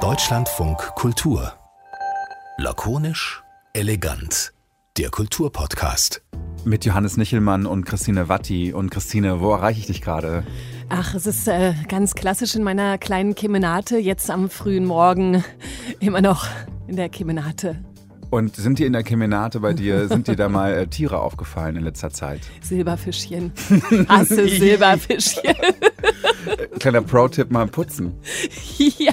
Deutschlandfunk Kultur. Lakonisch, elegant. Der Kulturpodcast. Mit Johannes Nichelmann und Christine Watti. Und Christine, wo erreiche ich dich gerade? Ach, es ist äh, ganz klassisch in meiner kleinen Kemenate, jetzt am frühen Morgen, immer noch in der Kemenate. Und sind dir in der Kemenate bei dir, sind dir da mal äh, Tiere aufgefallen in letzter Zeit? Silberfischchen. Hasse Silberfischchen. Kleiner Pro-Tipp, mal putzen. ja.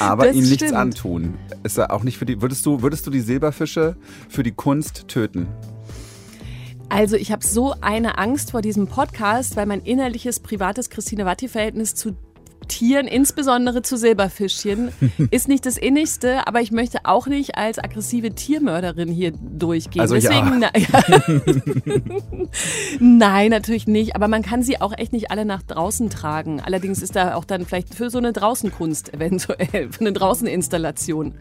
Aber das ihnen nichts stimmt. antun. Ist ja auch nicht für die. Würdest du, würdest du die Silberfische für die Kunst töten? Also ich habe so eine Angst vor diesem Podcast, weil mein innerliches, privates Christine-Watti-Verhältnis zu Tieren, insbesondere zu Silberfischchen, ist nicht das innigste, aber ich möchte auch nicht als aggressive Tiermörderin hier durchgehen. Also ja. Deswegen, na, Nein, natürlich nicht, aber man kann sie auch echt nicht alle nach draußen tragen. Allerdings ist da auch dann vielleicht für so eine Draußenkunst eventuell, für eine Draußeninstallation.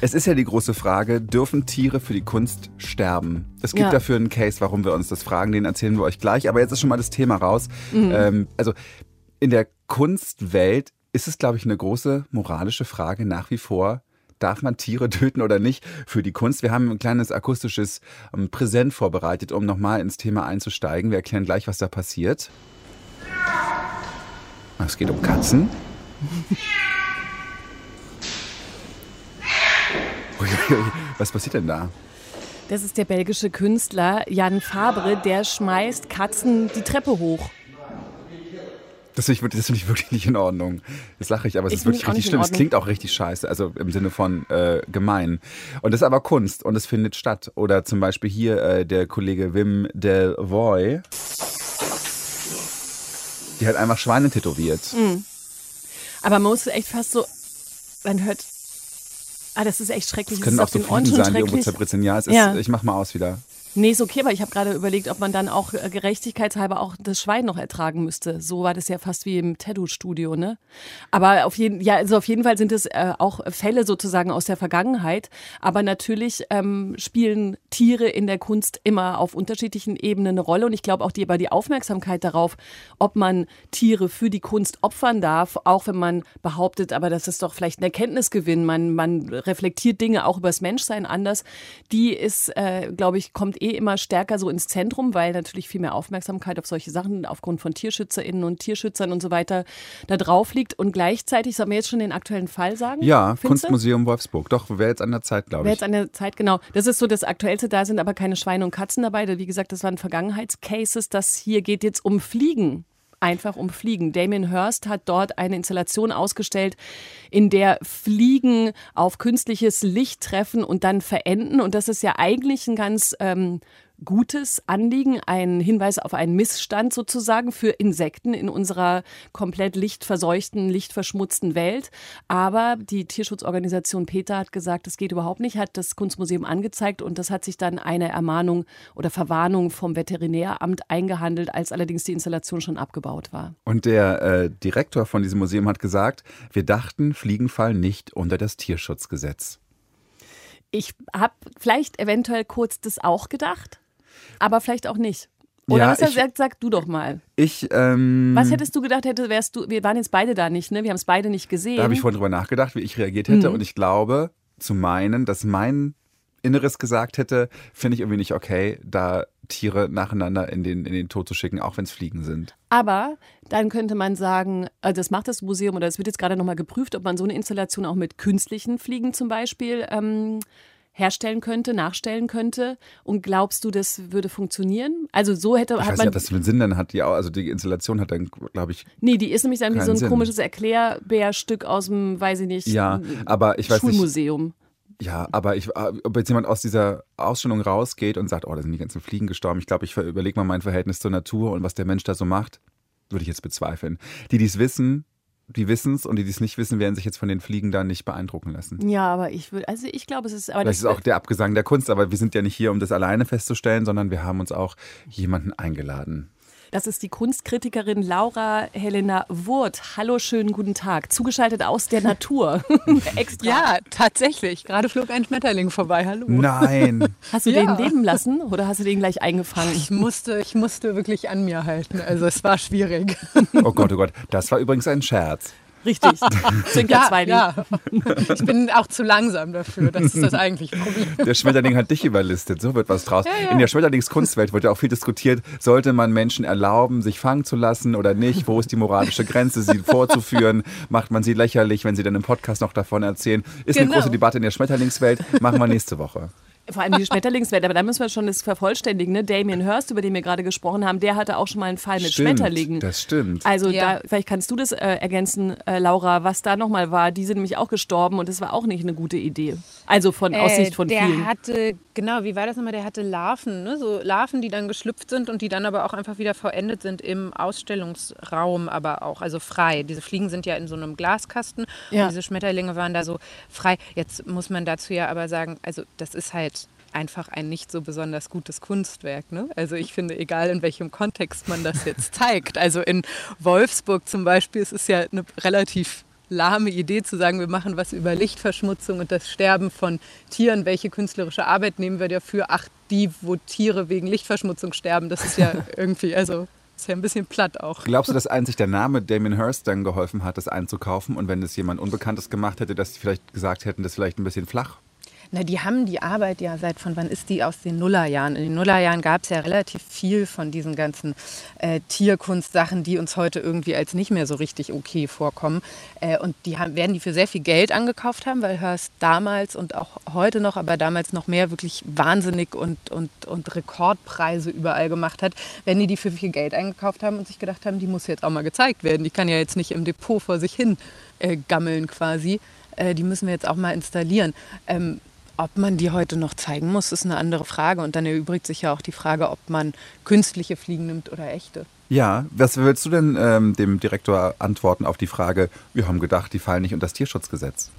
Es ist ja die große Frage, dürfen Tiere für die Kunst sterben? Es gibt Ja. dafür einen Case, warum wir uns das fragen, den erzählen wir euch gleich. Aber jetzt ist schon mal das Thema raus. Ähm, also in der Kunstwelt ist es, glaube ich, eine große moralische Frage nach wie vor. Darf man Tiere töten oder nicht für die Kunst? Wir haben ein kleines akustisches ähm, Präsent vorbereitet, um nochmal ins Thema einzusteigen. Wir erklären gleich, was da passiert. Es geht um Katzen. Was passiert denn da? Das ist der belgische Künstler Jan Fabre, der schmeißt Katzen die Treppe hoch. Das finde ich, wirklich- das finde ich wirklich nicht in Ordnung. Das lache ich, aber es Ich ist wirklich richtig schlimm. Es klingt auch richtig scheiße, also im Sinne von äh, gemein. Und das ist aber Kunst und es findet statt. Oder zum Beispiel hier äh, der Kollege Wim Delvoye. Die hat einfach Schweine tätowiert. Hm. Aber man muss echt fast so, man hört, ah, das ist echt schrecklich. Das können ist auch so Fliegen schon sein, die irgendwo zerbritzen. Ja, es ist, Ja. ich mach mal aus wieder. Nee, ist okay, aber ich habe gerade überlegt, ob man dann auch äh, gerechtigkeitshalber auch das Schwein noch ertragen müsste. So war das ja fast wie im Tattoo-Studio, ne? Aber auf jeden, ja, also auf jeden Fall sind es äh, auch Fälle sozusagen aus der Vergangenheit. Aber natürlich ähm, spielen Tiere in der Kunst immer auf unterschiedlichen Ebenen eine Rolle. Und ich glaube auch die, aber die Aufmerksamkeit darauf, ob man Tiere für die Kunst opfern darf, auch wenn man behauptet, aber das ist doch vielleicht ein Erkenntnisgewinn, man, man reflektiert Dinge auch übers Menschsein anders, die ist, äh, glaube ich, kommt eh immer stärker so ins Zentrum, weil natürlich viel mehr Aufmerksamkeit auf solche Sachen aufgrund von TierschützerInnen und Tierschützern und so weiter da drauf liegt. Und gleichzeitig, sollen wir jetzt schon den aktuellen Fall sagen? Ja, Findest du? Kunstmuseum Wolfsburg. Doch, wäre jetzt an der Zeit, glaube Wäre ich. jetzt an der Zeit, genau. Das ist so das Aktuellste, da sind aber keine Schweine und Katzen dabei. Wie gesagt, das waren Vergangenheitscases. Das hier geht jetzt um Fliegen. Einfach um Fliegen. Damien Hirst hat dort eine Installation ausgestellt, in der Fliegen auf künstliches Licht treffen und dann verenden. Und das ist ja eigentlich ein ganz ähm, gutes Anliegen, ein Hinweis auf einen Missstand sozusagen für Insekten in unserer komplett lichtverseuchten, lichtverschmutzten Welt. Aber die Tierschutzorganisation PETA hat gesagt, das geht überhaupt nicht, hat das Kunstmuseum angezeigt und das hat sich dann eine Ermahnung oder Verwarnung vom Veterinäramt eingehandelt, als allerdings die Installation schon abgebaut war. Und der äh, Direktor von diesem Museum hat gesagt, wir dachten, Fliegen fallen nicht unter das Tierschutzgesetz. Ich habe vielleicht eventuell kurz das auch gedacht, aber vielleicht auch nicht. Oder Ja, hast du ich- gesagt, sag du doch mal. Ich, ähm, Was hättest du gedacht, hätte, wärst du, wir waren jetzt beide da nicht, ne? Wir haben es beide nicht gesehen. Da habe ich vorhin drüber nachgedacht, wie ich reagiert hätte. Mhm. Und ich glaube, zu meinen, dass mein Inneres gesagt hätte, finde ich irgendwie nicht okay, da Tiere nacheinander in den, in den Tod zu schicken, auch wenn es Fliegen sind. Aber dann könnte man sagen, äh, das macht das Museum oder es wird jetzt gerade nochmal geprüft, ob man so eine Installation auch mit künstlichen Fliegen zum Beispiel ähm, herstellen könnte, nachstellen könnte. Und glaubst du, das würde funktionieren? Also so hätte Ich hat weiß man. nicht, ob das für einen Sinn dann hat. Die, auch- also die Installation hat dann, glaube ich, nee, die ist nämlich dann wie so ein Sinn. komisches Erklärbärstück aus dem, weiß ich nicht, ja, aber ich weiß nicht. Schulmuseum. Ja, aber ich, äh, ob jetzt jemand aus dieser Ausstellung rausgeht und sagt, oh, da sind die ganzen Fliegen gestorben. Ich glaube, ich überlege mal mein Verhältnis zur Natur und was der Mensch da so macht, würde ich jetzt bezweifeln. Die, die es wissen, die wissen es und die, die es nicht wissen, werden sich jetzt von den Fliegen da nicht beeindrucken lassen. Ja, aber ich würde, also ich glaube, es ist, aber Vielleicht ist auch der Abgesang der Kunst, aber wir sind ja nicht hier, um das alleine festzustellen, sondern wir haben uns auch jemanden eingeladen. Das ist die Kunstkritikerin Laura Helena Wurth. Hallo, schönen guten Tag. Zugeschaltet aus der Natur. Extra. Ja, tatsächlich. Gerade flog ein Schmetterling vorbei. Hallo. Nein. Hast du Ja. den leben lassen oder hast du den gleich eingefangen? Ich musste, ich musste wirklich an mir halten. Also es war schwierig. Oh Gott, oh Gott. Das war übrigens ein Scherz. Richtig. Sind ja, zwei ja. Ich bin auch zu langsam dafür. Das ist das eigentliche Problem. Der Schmetterling hat dich überlistet. So wird was draus. Ja, ja. In der Schmetterlingskunstwelt wird ja auch viel diskutiert. Sollte man Menschen erlauben, sich fangen zu lassen oder nicht? Wo ist die moralische Grenze, sie vorzuführen? Macht man sie lächerlich, wenn sie dann im Podcast noch davon erzählen? Ist genau. eine große Debatte in der Schmetterlingswelt. Machen wir nächste Woche. Vor allem die Schmetterlingswelt, aber da müssen wir schon das vervollständigen. Ne? Damien Hirst, über den wir gerade gesprochen haben, der hatte auch schon mal einen Fall mit stimmt, Schmetterlingen. Das stimmt. Also ja. da, vielleicht kannst du das äh, ergänzen, äh, Laura, was da nochmal war. Die sind nämlich auch gestorben und das war auch nicht eine gute Idee. Also von äh, Aussicht von der vielen. Der hatte, genau, wie war das nochmal? Der hatte Larven, ne? so Larven, die dann geschlüpft sind und die dann aber auch einfach wieder verendet sind im Ausstellungsraum, aber auch, also frei. Diese Fliegen sind ja in so einem Glaskasten ja. und diese Schmetterlinge waren da so frei. Jetzt muss man dazu ja aber sagen, also das ist halt einfach ein nicht so besonders gutes Kunstwerk. Ne? Also ich finde, egal in welchem Kontext man das jetzt zeigt. Also in Wolfsburg zum Beispiel ist es ja eine relativ lahme Idee zu sagen, wir machen was über Lichtverschmutzung und das Sterben von Tieren. Welche künstlerische Arbeit nehmen wir dafür? Ach, die, wo Tiere wegen Lichtverschmutzung sterben. Das ist ja irgendwie, also ist ja ein bisschen platt auch. Glaubst du, dass einzig der Name Damien Hirst dann geholfen hat, das einzukaufen? Und wenn es jemand Unbekanntes gemacht hätte, dass sie vielleicht gesagt hätten, das ist vielleicht ein bisschen flach? Na, die haben die Arbeit ja seit von wann ist die aus den Nullerjahren? In den Nullerjahren gab es ja relativ viel von diesen ganzen äh, Tierkunstsachen, die uns heute irgendwie als nicht mehr so richtig okay vorkommen. Äh, und die haben, werden die für sehr viel Geld angekauft haben, weil Hearst damals und auch heute noch, aber damals noch mehr wirklich wahnsinnig und, und, und Rekordpreise überall gemacht hat, wenn die die für viel Geld eingekauft haben und sich gedacht haben, die muss jetzt auch mal gezeigt werden. Die kann ja jetzt nicht im Depot vor sich hin äh, gammeln quasi äh, die müssen wir jetzt auch mal installieren. Ähm, ob man die heute noch zeigen muss, ist eine andere Frage. Und dann erübrigt sich ja auch die Frage, ob man künstliche Fliegen nimmt oder echte. Ja, was willst du denn ähm, dem Direktor antworten auf die Frage, wir haben gedacht, die fallen nicht unter das Tierschutzgesetz?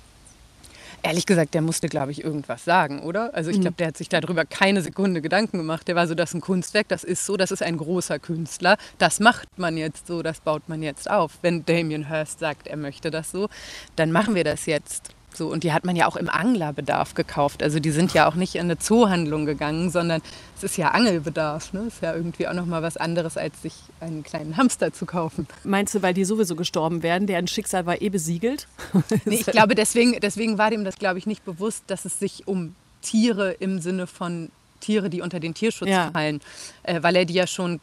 Ehrlich gesagt, der musste, glaube ich, irgendwas sagen, oder? Also ich mhm. glaube, der hat sich darüber keine Sekunde Gedanken gemacht. Der war so, das ist ein Kunstwerk, das ist so, das ist ein großer Künstler. Das macht man jetzt so, das baut man jetzt auf. Wenn Damien Hirst sagt, er möchte das so, dann machen wir das jetzt. So, und die hat man ja auch im Anglerbedarf gekauft. Also die sind ja auch nicht in eine Zoohandlung gegangen, sondern es ist ja Angelbedarf. Ne? Ist ja irgendwie auch nochmal was anderes, als sich einen kleinen Hamster zu kaufen. Meinst du, weil die sowieso gestorben wären? Deren Schicksal war eh besiegelt? nee, ich glaube, deswegen, deswegen war dem das, glaube ich, nicht bewusst, dass es sich um Tiere im Sinne von Tiere, die unter den Tierschutz ja. fallen, äh, weil er die ja schon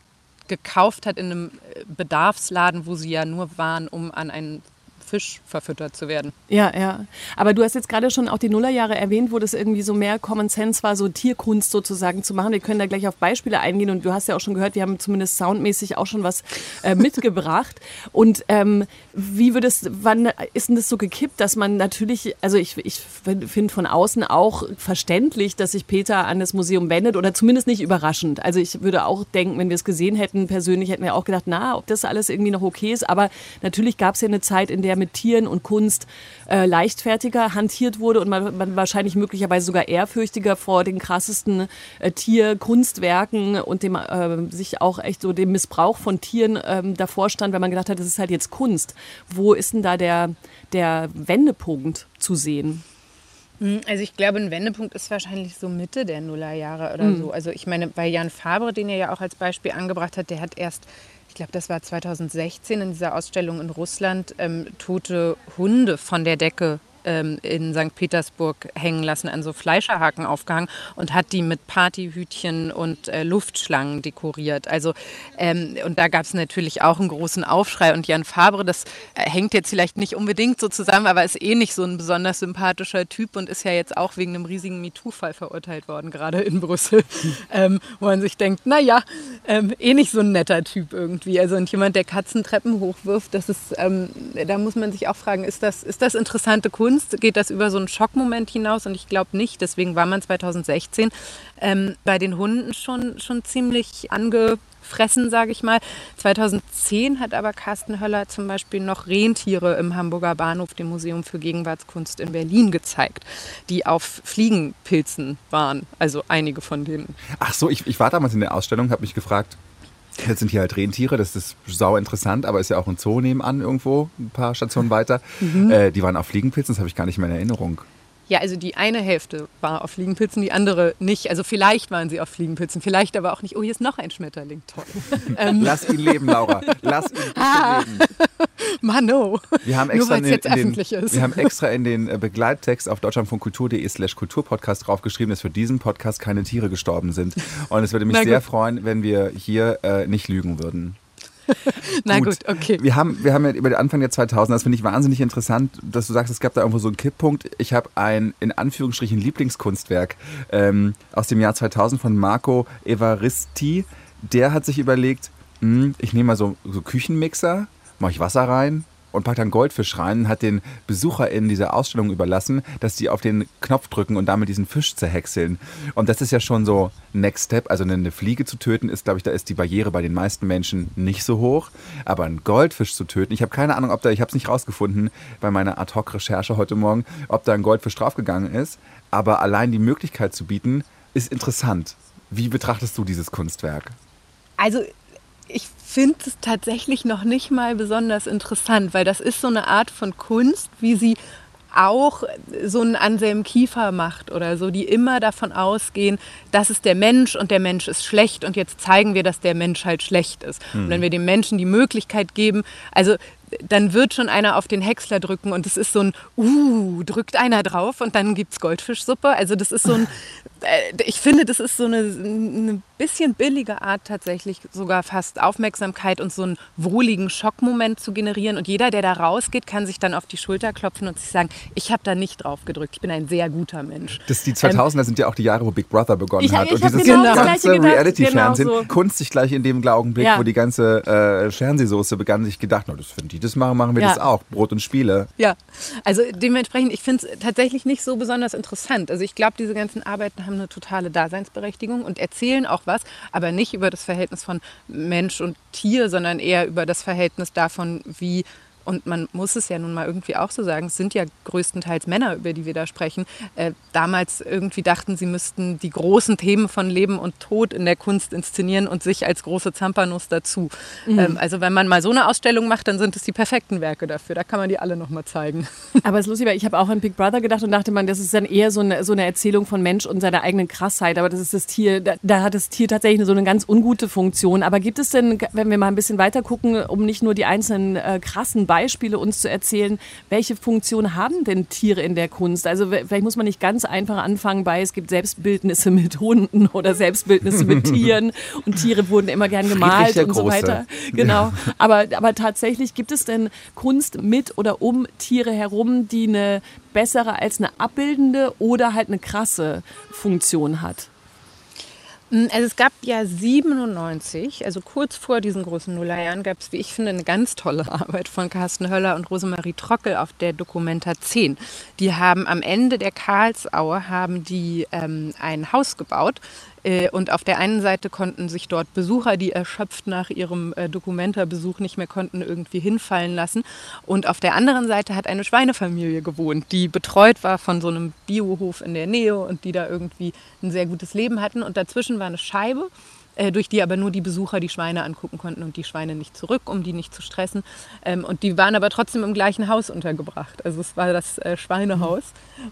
gekauft hat in einem äh, Bedarfsladen, wo sie ja nur waren, um an einen Fisch verfüttert zu werden. Ja, ja. Aber du hast jetzt gerade schon auch die Nullerjahre erwähnt, wo das irgendwie so mehr Common Sense war, so Tierkunst sozusagen zu machen. Wir können da gleich auf Beispiele eingehen und du hast ja auch schon gehört, wir haben zumindest soundmäßig auch schon was äh, mitgebracht. Und ähm, wie wird es, wann ist denn das so gekippt, dass man natürlich, also ich, ich finde von außen auch verständlich, dass sich Peter an das Museum wendet oder zumindest nicht überraschend. Also ich würde auch denken, wenn wir es gesehen hätten, persönlich hätten wir auch gedacht, na, ob das alles irgendwie noch okay ist. Aber natürlich gab es ja eine Zeit, in der mit Tieren und Kunst äh, leichtfertiger hantiert wurde und man, man, wahrscheinlich möglicherweise sogar ehrfürchtiger vor den krassesten äh, Tierkunstwerken und dem äh, sich auch echt so dem Missbrauch von Tieren ähm, davor stand, weil man gedacht hat, das ist halt jetzt Kunst. Wo ist denn da der, der Wendepunkt zu sehen? Hm, also ich glaube, ein Wendepunkt ist wahrscheinlich so Mitte der Nullerjahre oder mhm. so. Also ich meine, bei Jan Fabre, den er ja auch als Beispiel angebracht hat, der hat erst glaube, das war 2016 in dieser Ausstellung in Russland, ähm, tote Hunde von der Decke ähm, in St. Petersburg hängen lassen, an so Fleischerhaken aufgehangen und hat die mit Partyhütchen und äh, Luftschlangen dekoriert. Also, ähm, und da gab es natürlich auch einen großen Aufschrei. Und Jan Fabre, das äh, hängt jetzt vielleicht nicht unbedingt so zusammen, aber ist eh nicht so ein besonders sympathischer Typ und ist ja jetzt auch wegen einem riesigen MeToo-Fall verurteilt worden, gerade in Brüssel. ähm, wo man sich denkt, naja, ähm, eh nicht so ein netter Typ irgendwie. Also und jemand, der Katzentreppen hochwirft, das ist, ähm, da muss man sich auch fragen, ist das, ist das interessante Kunst? Kunst geht das über so einen Schockmoment hinaus und ich glaube nicht. Deswegen war man 2016 ähm, bei den Hunden schon, schon ziemlich angefressen, sage ich mal. 2010 hat aber Carsten Höller zum Beispiel noch Rentiere im Hamburger Bahnhof, dem Museum für Gegenwartskunst in Berlin, gezeigt, die auf Fliegenpilzen waren. Also einige von denen. Ach so, ich, ich war damals in der Ausstellung, habe mich gefragt, Jetzt sind hier halt Rentiere, das ist sau interessant, aber ist ja auch ein Zoo nebenan irgendwo, ein paar Stationen weiter. Mhm. Äh, die waren auf Fliegenpilzen, das habe ich gar nicht mehr in Erinnerung. Ja, also die eine Hälfte war auf Fliegenpilzen, die andere nicht. Also vielleicht waren sie auf Fliegenpilzen, vielleicht aber auch nicht. Oh, hier ist noch ein Schmetterling, toll. ähm. Lass ihn leben, Laura. Lass ihn ah. leben. Mano. Wir haben extra, in den, in den, wir haben extra in den äh, Begleittext auf deutschlandfunkkultur.de slash kulturpodcast draufgeschrieben, dass für diesen Podcast keine Tiere gestorben sind. Und es würde mich sehr freuen, wenn wir hier äh, nicht lügen würden. Na gut. gut. okay. Wir haben, wir haben ja über den Anfang der 2000 das finde ich wahnsinnig interessant, dass du sagst, es gab da irgendwo so einen Kipppunkt. Ich habe ein, in Anführungsstrichen, Lieblingskunstwerk ähm, aus dem Jahr 2000 von Marco Evaristi. Der hat sich überlegt, mh, hm, ich nehme mal so, so Küchenmixer, mache ich Wasser rein, und packt dann Goldfisch rein und hat den BesucherInnen dieser Ausstellung überlassen, dass die auf den Knopf drücken und damit diesen Fisch zerhäckseln. Und das ist ja schon so Next Step. Also eine Fliege zu töten ist, glaube ich, da ist die Barriere bei den meisten Menschen nicht so hoch. Aber einen Goldfisch zu töten, ich habe keine Ahnung, ob da, ich habe es nicht rausgefunden bei meiner Ad-Hoc-Recherche heute Morgen, ob da ein Goldfisch draufgegangen ist. Aber allein die Möglichkeit zu bieten, ist interessant. Wie betrachtest du dieses Kunstwerk? Also ich finde es tatsächlich noch nicht mal besonders interessant, weil das ist so eine Art von Kunst, wie sie auch so einen Anselm Kiefer macht oder so, die immer davon ausgehen, das ist der Mensch und der Mensch ist schlecht und jetzt zeigen wir, dass der Mensch halt schlecht ist. Mhm. Und wenn wir dem Menschen die Möglichkeit geben, also dann wird schon einer auf den Häcksler drücken und es ist so ein, uh, drückt einer drauf und dann gibt es Goldfischsuppe. Also das ist so ein, ich finde, das ist so eine, eine bisschen billige Art tatsächlich sogar fast Aufmerksamkeit und so einen wohligen Schockmoment zu generieren. Und jeder, der da rausgeht, kann sich dann auf die Schulter klopfen und sich sagen, ich habe da nicht drauf gedrückt, ich bin ein sehr guter Mensch. Das, die 2000er ähm, sind ja auch die Jahre, wo Big Brother begonnen ich, hat. Ich und dieses genau ganze Reality-Fernsehen, genau so. Kunst sich gleich in dem Augenblick, ja. wo die ganze äh, Fernsehsoße begann, sich gedacht, no, das, wenn die das machen, machen wir ja. das auch. Brot und Spiele. Ja, also dementsprechend, ich finde es tatsächlich nicht so besonders interessant. Also ich glaube, diese ganzen Arbeiten haben eine totale Daseinsberechtigung und erzählen auch was, aber nicht über das Verhältnis von Mensch und Tier, sondern eher über das Verhältnis davon, wie und man muss es ja nun mal irgendwie auch so sagen, es sind ja größtenteils Männer, über die wir da sprechen, äh, damals irgendwie dachten, sie müssten die großen Themen von Leben und Tod in der Kunst inszenieren und sich als große Zampanuss dazu. Mhm. Ähm, also wenn man mal so eine Ausstellung macht, dann sind es die perfekten Werke dafür. Da kann man die alle nochmal zeigen. Aber es ist lustig, weil ich habe auch an Big Brother gedacht und dachte man, das ist dann eher so eine, so eine Erzählung von Mensch und seiner eigenen Krassheit. Aber das ist das Tier, da, da hat das Tier tatsächlich so eine ganz ungute Funktion. Aber gibt es denn, wenn wir mal ein bisschen weiter gucken, um nicht nur die einzelnen äh, krassen Beispiele Beispiele uns zu erzählen, welche Funktion haben denn Tiere in der Kunst? Also vielleicht muss man nicht ganz einfach anfangen bei, es gibt Selbstbildnisse mit Hunden oder Selbstbildnisse mit Tieren und Tiere wurden immer gern gemalt und so weiter. Genau. Aber, aber tatsächlich gibt es denn Kunst mit oder um Tiere herum, die eine bessere als eine abbildende oder halt eine krasse Funktion hat? Mm, also es gab ja 97, also kurz vor diesen großen Nullerjahren, gab es, wie ich finde, eine ganz tolle Arbeit von Carsten Höller und Rosemarie Trockel auf der Dokumenta 10. Die haben am Ende der Karlsaue haben die ähm, ein Haus gebaut, und auf der einen Seite konnten sich dort Besucher, die erschöpft nach ihrem äh, Dokumentarbesuch nicht mehr konnten, irgendwie hinfallen lassen. Und auf der anderen Seite hat eine Schweinefamilie gewohnt, die betreut war von so einem Biohof in der Nähe und die da irgendwie ein sehr gutes Leben hatten. Und dazwischen war eine Scheibe äh, durch die aber nur die Besucher die Schweine angucken konnten und die Schweine nicht zurück, um die nicht zu stressen. Ähm, und die waren aber trotzdem im gleichen Haus untergebracht. Also es war das äh, Schweinehaus.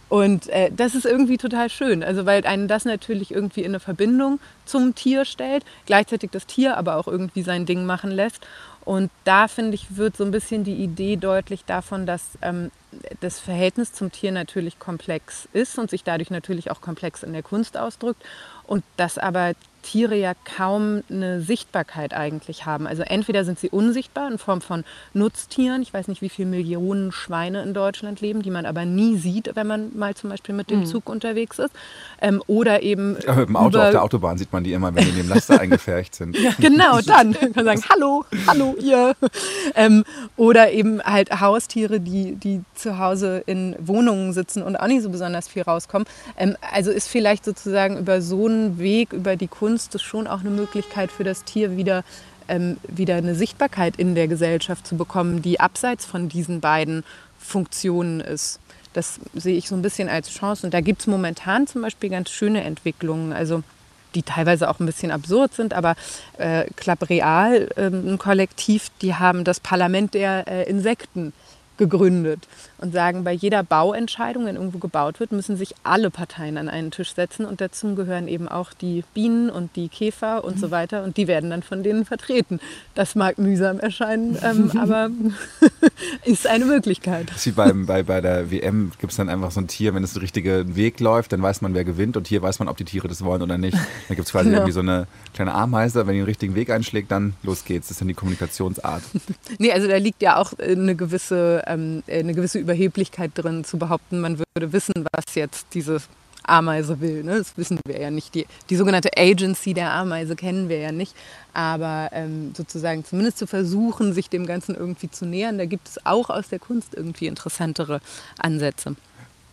Und äh, das ist irgendwie total schön, also weil einen das natürlich irgendwie in eine Verbindung zum Tier stellt, gleichzeitig das Tier aber auch irgendwie sein Ding machen lässt. Und da finde ich, wird so ein bisschen die Idee deutlich davon, dass ähm, das Verhältnis zum Tier natürlich komplex ist und sich dadurch natürlich auch komplex in der Kunst ausdrückt und dass aber Tiere ja kaum eine Sichtbarkeit eigentlich haben. Also entweder sind sie unsichtbar in Form von Nutztieren. Ich weiß nicht, wie viele Millionen Schweine in Deutschland leben, die man aber nie sieht, wenn man mal zum Beispiel mit dem mhm. Zug unterwegs ist. Ähm, oder eben. Ja, mit dem Auto auf der Autobahn sieht man die immer, wenn die in dem Laster eingefärcht sind. Ja, genau, dann kann man sagen, hallo, hallo ihr. Ähm, oder eben halt Haustiere, die, die zu Hause in Wohnungen sitzen und auch nicht so besonders viel rauskommen. Ähm, also ist vielleicht sozusagen über so einen Weg, über die Kunst, Kunst ist schon auch eine Möglichkeit für das Tier wieder, ähm, wieder eine Sichtbarkeit in der Gesellschaft zu bekommen, die abseits von diesen beiden Funktionen ist. Das sehe ich so ein bisschen als Chance. Und da gibt es momentan zum Beispiel ganz schöne Entwicklungen. Also die teilweise auch ein bisschen absurd sind, aber äh, Club Real, äh, ein Kollektiv, die haben das Parlament der äh, Insekten gegründet und sagen, bei jeder Bauentscheidung, wenn irgendwo gebaut wird, müssen sich alle Parteien an einen Tisch setzen und dazu gehören eben auch die Bienen und die Käfer und so weiter und die werden dann von denen vertreten. Das mag mühsam erscheinen, ähm, aber ist eine Möglichkeit. wie beim, bei, bei der WM gibt es dann einfach so ein Tier, wenn es den richtigen Weg läuft, dann weiß man, wer gewinnt und hier weiß man, ob die Tiere das wollen oder nicht. Da gibt es quasi genau. irgendwie so eine kleine Ameise, wenn die den richtigen Weg einschlägt, dann los geht's. Das ist dann die Kommunikationsart. nee, also da liegt ja auch eine gewisse ähm, eine gewisse Überheblichkeit drin, zu behaupten, man würde wissen, was jetzt diese Ameise will. Ne? Das wissen wir ja nicht. Die, die sogenannte Agency der Ameise kennen wir ja nicht. Aber ähm, sozusagen zumindest zu versuchen, sich dem Ganzen irgendwie zu nähern, da gibt es auch aus der Kunst irgendwie interessantere Ansätze.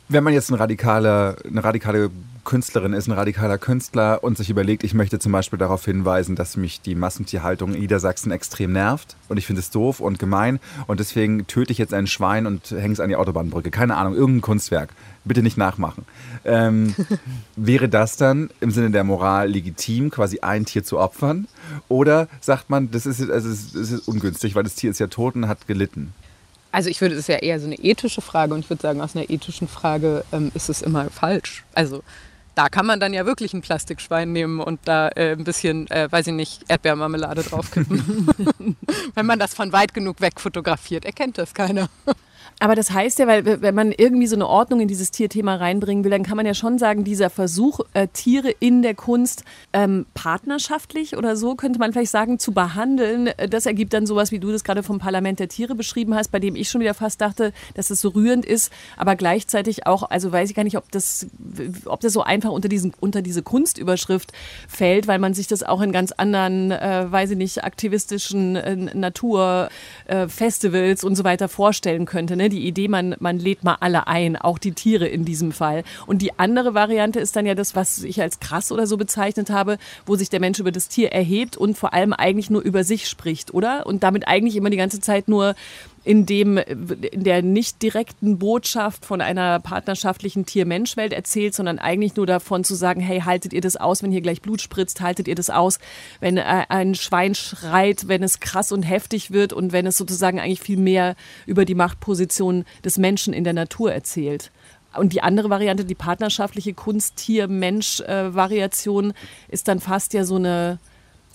Wenn man jetzt eine radikale, eine radikale Künstlerin ist, ein radikaler Künstler und sich überlegt, ich möchte zum Beispiel darauf hinweisen, dass mich die Massentierhaltung in Niedersachsen extrem nervt und ich finde es doof und gemein und deswegen töte ich jetzt ein Schwein und hänge es an die Autobahnbrücke. Keine Ahnung, irgendein Kunstwerk. Bitte nicht nachmachen. Ähm, wäre das dann im Sinne der Moral legitim, quasi ein Tier zu opfern? Oder sagt man, das ist, also das ist ungünstig, weil das Tier ist ja tot und hat gelitten? Also ich würde, es ist ja eher so eine ethische Frage und ich würde sagen, aus einer ethischen Frage ähm, ist es immer falsch. Also da kann man dann ja wirklich ein Plastikschwein nehmen und da äh, ein bisschen, äh, weiß ich nicht, Erdbeermarmelade draufkippen. Wenn man das von weit genug weg fotografiert, erkennt das keiner. Aber das heißt ja, weil wenn man irgendwie so eine Ordnung in dieses Tierthema reinbringen will, dann kann man ja schon sagen, dieser Versuch, äh, Tiere in der Kunst ähm, partnerschaftlich oder so, könnte man vielleicht sagen, zu behandeln, äh, das ergibt dann sowas, wie du das gerade vom Parlament der Tiere beschrieben hast, bei dem ich schon wieder fast dachte, dass es so rührend ist, aber gleichzeitig auch, also weiß ich gar nicht, ob das, ob das so einfach unter, diesen, unter diese Kunstüberschrift fällt, weil man sich das auch in ganz anderen, äh, weiß ich nicht, aktivistischen äh, Naturfestivals äh, und so weiter vorstellen könnte. Ne? Ne? Die Idee, man, man lädt mal alle ein, auch die Tiere in diesem Fall. Und die andere Variante ist dann ja das, was ich als krass oder so bezeichnet habe, wo sich der Mensch über das Tier erhebt und vor allem eigentlich nur über sich spricht, oder? Und damit eigentlich immer die ganze Zeit nur in dem in der nicht direkten Botschaft von einer partnerschaftlichen Tier-Mensch-Welt erzählt, sondern eigentlich nur davon zu sagen, hey, haltet ihr das aus, wenn hier gleich Blut spritzt, haltet ihr das aus, wenn äh, ein Schwein schreit, wenn es krass und heftig wird und wenn es sozusagen eigentlich viel mehr über die Machtposition des Menschen in der Natur erzählt. Und die andere Variante, die partnerschaftliche Kunst-Tier-Mensch-Variation, äh, ist dann fast ja so eine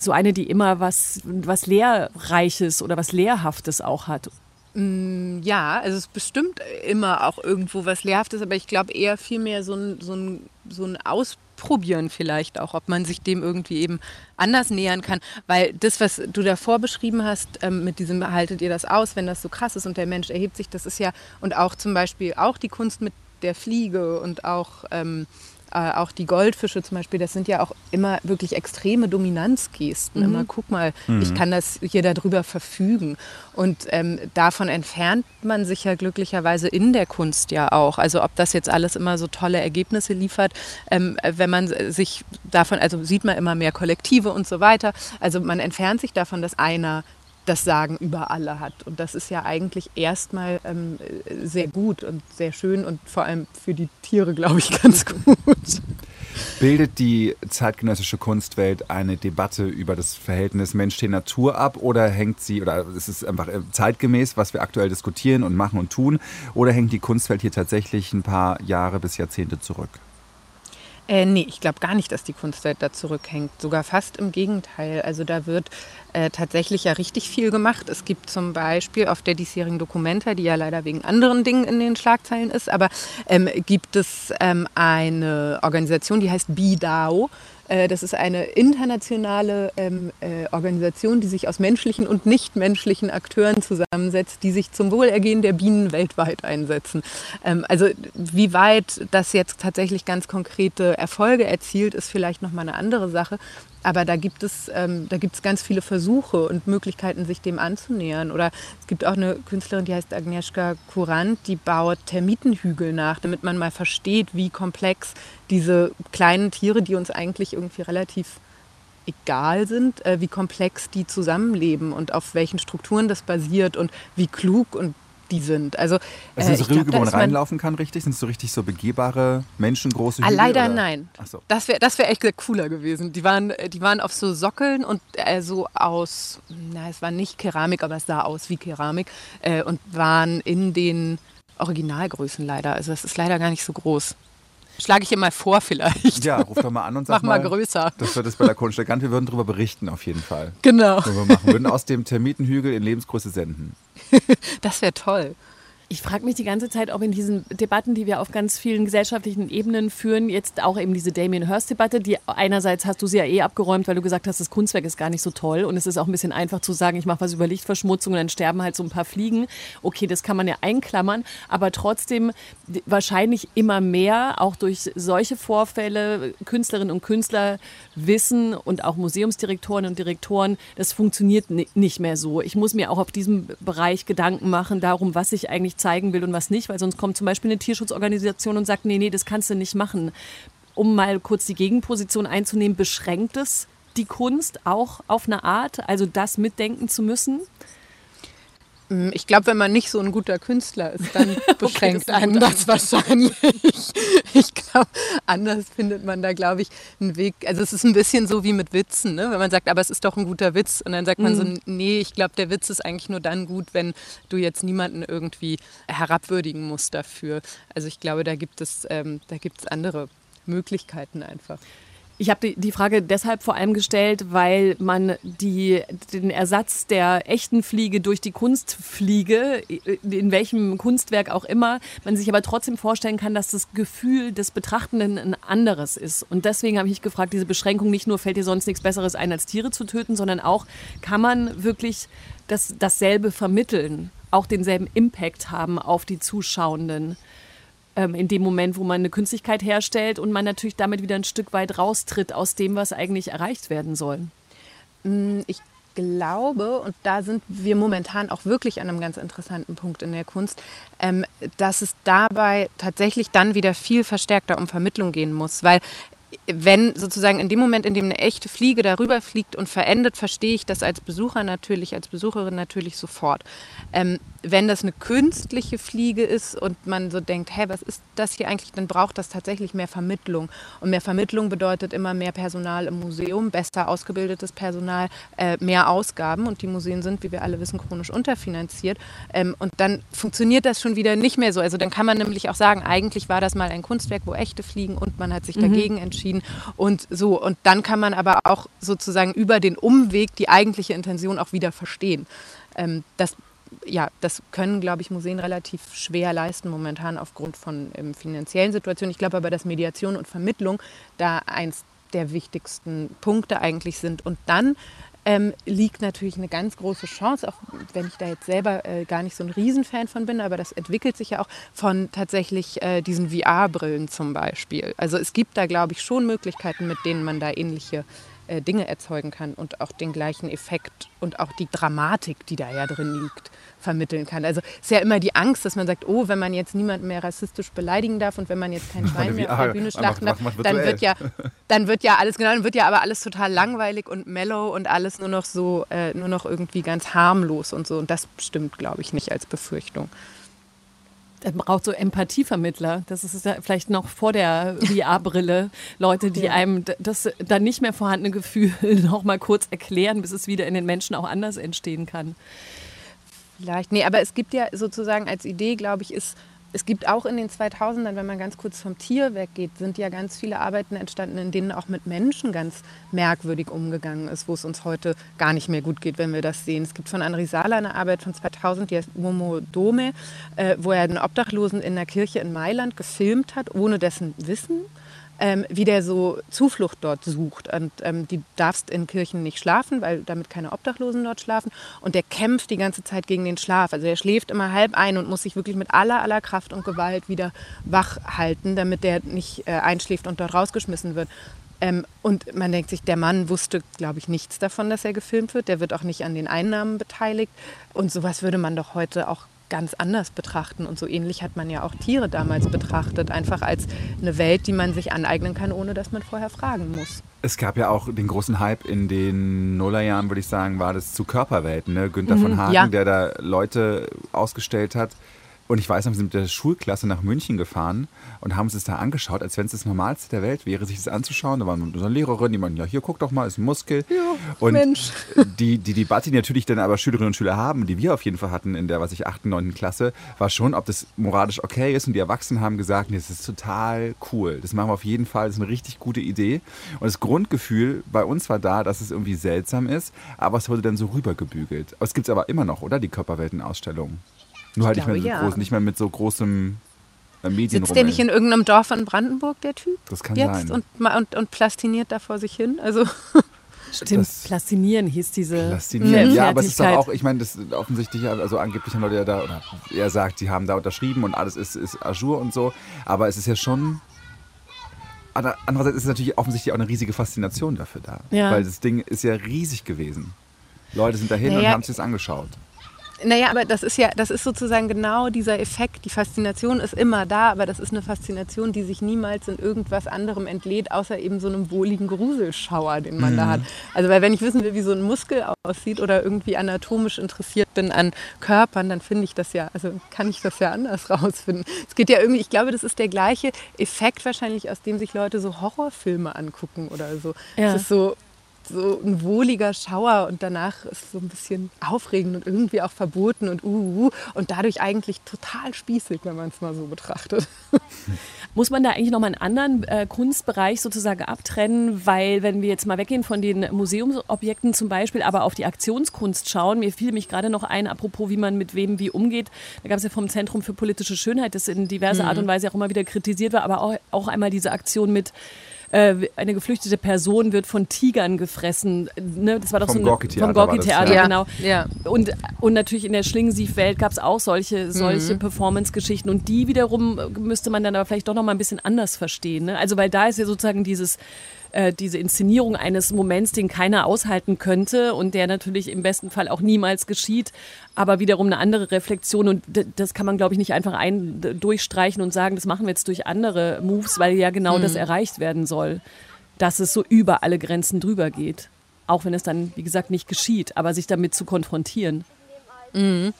so eine, die immer was, was Lehrreiches oder was Lehrhaftes auch hat. Mm, ja, also es ist bestimmt immer auch irgendwo was Lehrhaftes, aber ich glaube eher vielmehr so ein, so, ein, so ein Ausprobieren vielleicht auch, ob man sich dem irgendwie eben anders nähern kann. Weil das, was du davor beschrieben hast, ähm, mit diesem haltet ihr das aus, wenn das so krass ist und der Mensch erhebt sich, das ist ja, und auch zum Beispiel auch die Kunst mit der Fliege und auch ähm, äh, auch die Goldfische zum Beispiel, das sind ja auch immer wirklich extreme Dominanzgesten. Mhm. Immer, guck mal, mhm. ich kann das hier darüber verfügen. Und ähm, davon entfernt man sich ja glücklicherweise in der Kunst ja auch. Also ob das jetzt alles immer so tolle Ergebnisse liefert, ähm, wenn man sich davon, also sieht man immer mehr Kollektive und so weiter. Also man entfernt sich davon, dass einer das Sagen über alle hat. Und das ist ja eigentlich erstmal ähm, sehr gut und sehr schön und vor allem für die Tiere, glaube ich, ganz gut. Bildet die zeitgenössische Kunstwelt eine Debatte über das Verhältnis Mensch-Natur ab oder hängt sie, oder ist es einfach äh, zeitgemäß, was wir aktuell diskutieren und machen und tun, oder hängt die Kunstwelt hier tatsächlich ein paar Jahre bis Jahrzehnte zurück? Äh, nee, ich glaube gar nicht, dass die Kunstwelt da zurückhängt. Sogar fast im Gegenteil. Also da wird äh, tatsächlich ja richtig viel gemacht. Es gibt zum Beispiel auf der diesjährigen Dokumenta, die ja leider wegen anderen Dingen in den Schlagzeilen ist, aber ähm, gibt es ähm, eine Organisation, die heißt BIDAO. Äh, das ist eine internationale ähm, äh, Organisation, die sich aus menschlichen und nichtmenschlichen Akteuren zusammensetzt, die sich zum Wohlergehen der Bienen weltweit einsetzen. Ähm, also wie weit das jetzt tatsächlich ganz konkrete Erfolge erzielt, ist vielleicht noch mal eine andere Sache. Aber da gibt es, ähm, da gibt es ganz viele Versuche und Möglichkeiten, sich dem anzunähern. Oder es gibt auch eine Künstlerin, die heißt Agnieszka Kurant, die baut Termitenhügel nach, damit man mal versteht, wie komplex diese kleinen Tiere, die uns eigentlich irgendwie relativ egal sind, äh, wie komplex die zusammenleben und auf welchen Strukturen das basiert und wie klug und die sind. Also, also sind äh, so glaub, Räume, wo man reinlaufen kann, richtig? Sind es so richtig so begehbare, menschengroße Ah, Hügel? leider oder? nein. Ach so. Das wäre das wär echt cooler gewesen. Die waren, äh, die waren auf so Sockeln und äh, so aus, na, es war nicht Keramik, aber es sah aus wie Keramik äh, und waren in den Originalgrößen leider. Also es ist leider gar nicht so groß. Schlage ich ihr mal vor vielleicht. Ja, ruf doch mal an und sag Mach mal größer. Das wird es bei der Kunst Elegant. Wir würden darüber berichten, auf jeden Fall. Genau. Würden wir machen. Wir würden aus dem Termitenhügel in Lebensgröße senden. Das wäre toll. Ich frage mich die ganze Zeit, ob in diesen Debatten, die wir auf ganz vielen gesellschaftlichen Ebenen führen, jetzt auch eben diese Damien Hirst-Debatte, die einerseits hast du sie ja eh abgeräumt, weil du gesagt hast, das Kunstwerk ist gar nicht so toll und es ist auch ein bisschen einfach zu sagen, ich mache was über Lichtverschmutzung und dann sterben halt so ein paar Fliegen. Okay, das kann man ja einklammern, aber trotzdem wahrscheinlich immer mehr, auch durch solche Vorfälle, Künstlerinnen und Künstler wissen und auch Museumsdirektoren und Direktoren, das funktioniert ni- nicht mehr so. Ich muss mir auch auf diesem Bereich Gedanken machen, darum, was ich eigentlich zeigen will und was nicht, weil sonst kommt zum Beispiel eine Tierschutzorganisation und sagt, nee, nee, das kannst du nicht machen. Um mal kurz die Gegenposition einzunehmen, beschränkt es die Kunst auch auf eine Art, also das mitdenken zu müssen? Mm, Ich glaube, wenn man nicht so ein guter Künstler ist, dann beschränkt das ist ein einen das wahrscheinlich. Ich glaube, anders findet man da, glaube ich, einen Weg. Also es ist ein bisschen so wie mit Witzen, ne? wenn man sagt, aber es ist doch ein guter Witz. Und dann sagt man so, nee, ich glaube, der Witz ist eigentlich nur dann gut, wenn du jetzt niemanden irgendwie herabwürdigen musst dafür. Also ich glaube, da gibt es, ähm, da gibt es andere Möglichkeiten einfach. Ich habe die, die Frage deshalb vor allem gestellt, weil man die, den Ersatz der echten Fliege durch die Kunstfliege, in welchem Kunstwerk auch immer, man sich aber trotzdem vorstellen kann, dass das Gefühl des Betrachtenden ein anderes ist. Und deswegen habe ich gefragt, diese Beschränkung nicht nur fällt dir sonst nichts Besseres ein, als Tiere zu töten, sondern auch, kann man wirklich das, dasselbe vermitteln, auch denselben Impact haben auf die Zuschauenden? Ähm, in dem Moment, wo man eine Künstlichkeit herstellt und man natürlich damit wieder ein Stück weit raustritt aus dem, was eigentlich erreicht werden soll. Mm, Ich glaube, und da sind wir momentan auch wirklich an einem ganz interessanten Punkt in der Kunst, ähm, dass es dabei tatsächlich dann wieder viel verstärkter um Vermittlung gehen muss, weil wenn sozusagen in dem Moment, in dem eine echte Fliege darüber fliegt und verendet, verstehe ich das als Besucher natürlich, als Besucherin natürlich sofort. Ähm, wenn das eine künstliche Fliege ist und man so denkt, hey, was ist das hier eigentlich, dann braucht das tatsächlich mehr Vermittlung. Und mehr Vermittlung bedeutet immer mehr Personal im Museum, besser ausgebildetes Personal, äh, mehr Ausgaben. Und die Museen sind, wie wir alle wissen, chronisch unterfinanziert. Ähm, und dann funktioniert das schon wieder nicht mehr so. Also dann kann man nämlich auch sagen, eigentlich war das mal ein Kunstwerk, wo echte fliegen und man hat sich dagegen entschieden. Und so, und dann kann man aber auch sozusagen über den Umweg die eigentliche Intention auch wieder verstehen. Ähm, das ja, das können, glaube ich, Museen relativ schwer leisten momentan aufgrund von ähm, finanziellen Situationen. Ich glaube aber, dass Mediation und Vermittlung da eins der wichtigsten Punkte eigentlich sind. Und dann ähm, liegt natürlich eine ganz große Chance, auch wenn ich da jetzt selber äh, gar nicht so ein Riesenfan von bin, aber das entwickelt sich ja auch von tatsächlich äh, diesen VR-Brillen zum Beispiel. Also es gibt da, glaube ich, schon Möglichkeiten, mit denen man da ähnliche äh, Dinge erzeugen kann und auch den gleichen Effekt und auch die Dramatik, die da ja drin liegt, vermitteln kann. Also es ist ja immer die Angst, dass man sagt, oh, wenn man jetzt niemanden mehr rassistisch beleidigen darf und wenn man jetzt kein Schwein mehr auf der Bühne schlachten darf, dann wird ja, dann wird ja alles genau, dann wird ja aber alles total langweilig und mellow und alles nur noch so, äh, nur noch irgendwie ganz harmlos und so. Und das stimmt, glaube ich, nicht als Befürchtung. Es braucht so Empathievermittler. Das ist ja vielleicht noch vor der VR-Brille. Leute, die einem d- das dann nicht mehr vorhandene Gefühl noch mal kurz erklären, bis es wieder in den Menschen auch anders entstehen kann. Vielleicht, nee, aber es gibt ja sozusagen als Idee, glaube ich, ist, es gibt auch in den 2000ern, wenn man ganz kurz vom Tier weggeht, sind ja ganz viele Arbeiten entstanden, in denen auch mit Menschen ganz merkwürdig umgegangen ist, wo es uns heute gar nicht mehr gut geht, wenn wir das sehen. Es gibt von André Sala eine Arbeit von 2000, die heißt Momo Dome, äh, wo er einen Obdachlosen in der Kirche in Mailand gefilmt hat, ohne dessen Wissen ähm, wie der so Zuflucht dort sucht. Und ähm, die darfst in Kirchen nicht schlafen, weil damit keine Obdachlosen dort schlafen. Und der kämpft die ganze Zeit gegen den Schlaf. Also er schläft immer halb ein und muss sich wirklich mit aller, aller Kraft und Gewalt wieder wach halten, damit der nicht äh, einschläft und dort rausgeschmissen wird. Ähm, und man denkt sich, der Mann wusste, glaube ich, nichts davon, dass er gefilmt wird. Der wird auch nicht an den Einnahmen beteiligt. Und sowas würde man doch heute auch ganz anders betrachten. Und so ähnlich hat man ja auch Tiere damals betrachtet, einfach als eine Welt, die man sich aneignen kann, ohne dass man vorher fragen muss. Es gab ja auch den großen Hype in den Nullerjahren, würde ich sagen, war das zu Körperwelten. Ne? Günther mhm, von Hagen, ja. der da Leute ausgestellt hat, und ich weiß noch, wir sind mit der Schulklasse nach München gefahren und haben uns das da angeschaut, als wenn es das Normalste der Welt wäre, sich das anzuschauen. Da war unsere Lehrerin, die meinte, ja, hier guck doch mal, ist ein Muskel. Ja, und Mensch. Die, die Debatte, die natürlich dann aber Schülerinnen und Schüler haben, die wir auf jeden Fall hatten in der, was ich, 8., 9. Klasse, war schon, ob das moralisch okay ist. Und die Erwachsenen haben gesagt, nee, das ist total cool. Das machen wir auf jeden Fall, das ist eine richtig gute Idee. Und das Grundgefühl bei uns war da, dass es irgendwie seltsam ist, aber es wurde dann so rübergebügelt. Es gibt es aber immer noch, oder? Die Körperweltenausstellung. Nur halt nicht mehr so ja. groß, nicht mehr mit so großem äh, Medien Sitzt der nicht in irgendeinem Dorf in Brandenburg, der Typ? Das kann jetzt sein. Und, und, und plastiniert da vor sich hin? Also. Stimmt, das Plastinieren hieß diese. Plastinieren, ja, aber es ist doch auch, ich meine, das offensichtlich, also angeblich haben Leute ja da, oder er sagt, die haben da unterschrieben und alles ist, ist Azure und so, aber es ist ja schon. Andererseits ist es natürlich offensichtlich auch eine riesige Faszination dafür da. Ja. Weil das Ding ist ja riesig gewesen. Leute sind dahin naja, und haben sich das angeschaut. Naja, aber das ist ja, das ist sozusagen genau dieser Effekt. Die Faszination ist immer da, aber das ist eine Faszination, die sich niemals in irgendwas anderem entlädt, außer eben so einem wohligen Gruselschauer, den man mhm. da hat. Also, weil wenn ich wissen will, wie so ein Muskel aussieht oder irgendwie anatomisch interessiert bin an Körpern, dann finde ich das ja, also kann ich das ja anders rausfinden. Es geht ja irgendwie, ich glaube, das ist der gleiche Effekt wahrscheinlich, aus dem sich Leute so Horrorfilme angucken oder so. Ja. Es ist so, so ein wohliger Schauer und danach ist es so ein bisschen aufregend und irgendwie auch verboten und uh, uh, uh und dadurch eigentlich total spießig, wenn man es mal so betrachtet. Muss man da eigentlich nochmal einen anderen äh, Kunstbereich sozusagen abtrennen, weil wenn wir jetzt mal weggehen von den Museumsobjekten zum Beispiel, aber auf die Aktionskunst schauen, mir fiel mich gerade noch ein, apropos wie man mit wem wie umgeht, da gab es ja vom Zentrum für politische Schönheit, das in diverser mhm. Art und Weise auch immer wieder kritisiert war, aber auch, auch einmal diese Aktion mit äh, eine geflüchtete Person wird von Tigern gefressen. Ne? Das war doch vom so Gorki-Theater. Vom Gorki-Theater, ja. genau. Ja. Und, und natürlich in der Schlingensief-Welt gab es auch solche, solche mhm. Performance-Geschichten. Und die wiederum müsste man dann aber vielleicht doch noch mal ein bisschen anders verstehen. Ne? Also, weil da ist ja sozusagen dieses äh, diese Inszenierung eines Moments, den keiner aushalten könnte und der natürlich im besten Fall auch niemals geschieht, aber wiederum eine andere Reflexion und das kann man, glaube ich, nicht einfach ein durchstreichen und sagen, das machen wir jetzt durch andere Moves, weil ja genau mhm. das erreicht werden soll, dass es so über alle Grenzen drüber geht. Auch wenn es dann, wie gesagt, nicht geschieht, aber sich damit zu konfrontieren. Mhm.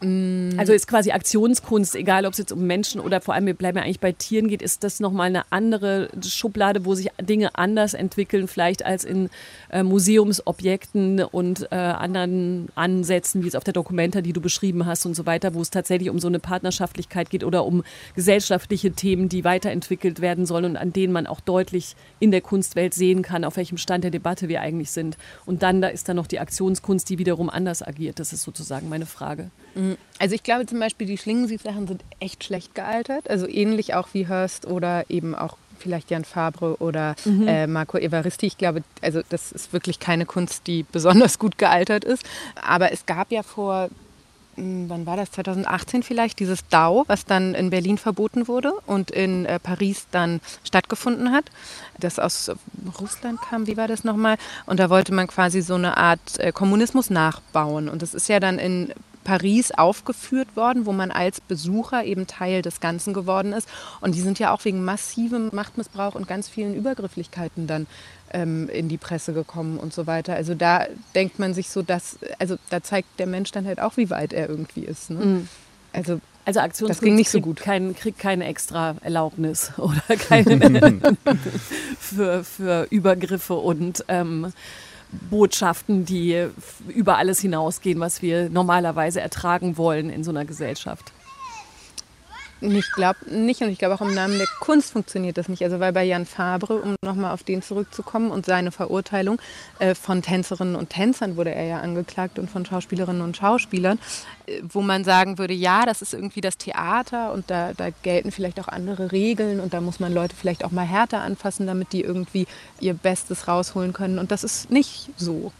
Mm. Also ist quasi Aktionskunst, egal ob es jetzt um Menschen oder vor allem, wir bleiben ja eigentlich bei Tieren geht, ist das nochmal eine andere Schublade, wo sich Dinge anders entwickeln, vielleicht als in äh, Museumsobjekten und äh, anderen Ansätzen, wie es auf der Dokumenta, die du beschrieben hast und so weiter, wo es tatsächlich um so eine Partnerschaftlichkeit geht oder um gesellschaftliche Themen, die weiterentwickelt werden sollen und an denen man auch deutlich in der Kunstwelt sehen kann, auf welchem Stand der Debatte wir eigentlich sind. Und dann da ist dann noch die Aktionskunst, die wiederum anders agiert. Das ist sozusagen meine Frage. Mhm. Also ich glaube zum Beispiel, die Schlingensief-Sachen sind echt schlecht gealtert. Also ähnlich auch wie Hurst oder eben auch vielleicht Jan Fabre oder mhm. äh, Marco Evaristi. Ich glaube, also das ist wirklich keine Kunst, die besonders gut gealtert ist. Aber es gab ja vor hm, wann war das, 2018 vielleicht, dieses DAO, was dann in Berlin verboten wurde und in äh, Paris dann stattgefunden hat, das aus Russland kam, wie war das nochmal? Und da wollte man quasi so eine Art äh, Kommunismus nachbauen. Und das ist ja dann in Paris aufgeführt worden, wo man als Besucher eben Teil des Ganzen geworden ist. Und die sind ja auch wegen massivem Machtmissbrauch und ganz vielen Übergrifflichkeiten dann ähm, in die Presse gekommen und so weiter. Also da denkt man sich so, dass, also da zeigt der Mensch dann halt auch, wie weit er irgendwie ist. Ne? Mhm. Also also Aktionskunst das ging nicht so gut. Kein, kriegt keine extra Erlaubnis oder keine für, für Übergriffe und ähm, Botschaften, die über alles hinausgehen, was wir normalerweise ertragen wollen in so einer Gesellschaft. Ich glaube nicht und ich glaube auch im Namen der Kunst funktioniert das nicht. Also weil bei Jan Fabre, um nochmal auf den zurückzukommen und seine Verurteilung äh, von Tänzerinnen und Tänzern wurde er ja angeklagt und von Schauspielerinnen und Schauspielern, äh, wo man sagen würde, ja, das ist irgendwie das Theater und da, da gelten vielleicht auch andere Regeln und da muss man Leute vielleicht auch mal härter anfassen, damit die irgendwie ihr Bestes rausholen können. Und das ist nicht so.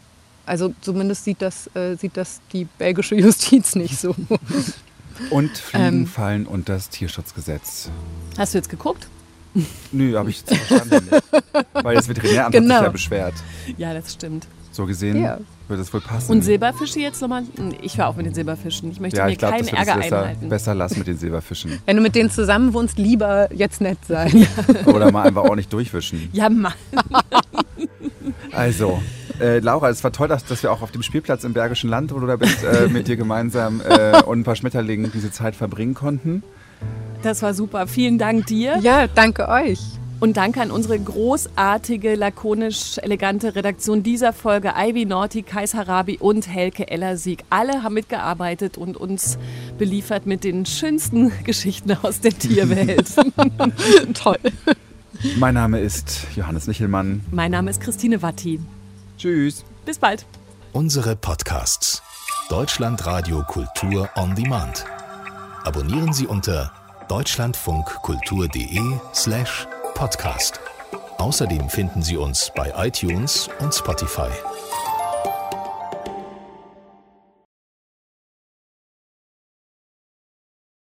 Also zumindest sieht das, äh, sieht das die belgische Justiz nicht so. Und Fliegen ähm, fallen und das Tierschutzgesetz. Hast du jetzt geguckt? Nö, habe ich verstanden. Weil das Veterinäramt genau. hat sich ja genau. beschwert. Ja, das stimmt. So gesehen. Ja. würde es wohl passen. Und Silberfische jetzt nochmal? Ich höre auf mit den Silberfischen. Ich möchte ja, mir ich glaub, keinen das Ärger besser, einhalten. besser lassen mit den Silberfischen. Wenn du mit denen zusammen wohnst, lieber jetzt nett sein. Oder mal einfach auch nicht durchwischen. Ja, Mann. Also, äh, Laura, es war toll, dass, dass wir auch auf dem Spielplatz im Bergischen Land, wo du da bist, äh, mit dir gemeinsam äh, und ein paar Schmetterlingen diese Zeit verbringen konnten. Das war super. Vielen Dank dir. Ja, danke euch. Und danke an unsere großartige, lakonisch elegante Redaktion dieser Folge. Ivy Norti, Kais Harabi und Helke Ellersieg. Alle haben mitgearbeitet und uns beliefert mit den schönsten Geschichten aus der Tierwelt. Toll. Mein Name ist Johannes Nichelmann. mein Name ist Christine Watti. Tschüss. Bis bald. Unsere Podcasts. Deutschlandradio Kultur on Demand. Abonnieren Sie unter deutschlandfunkkultur.de slash podcast. Außerdem finden Sie uns bei iTunes und Spotify.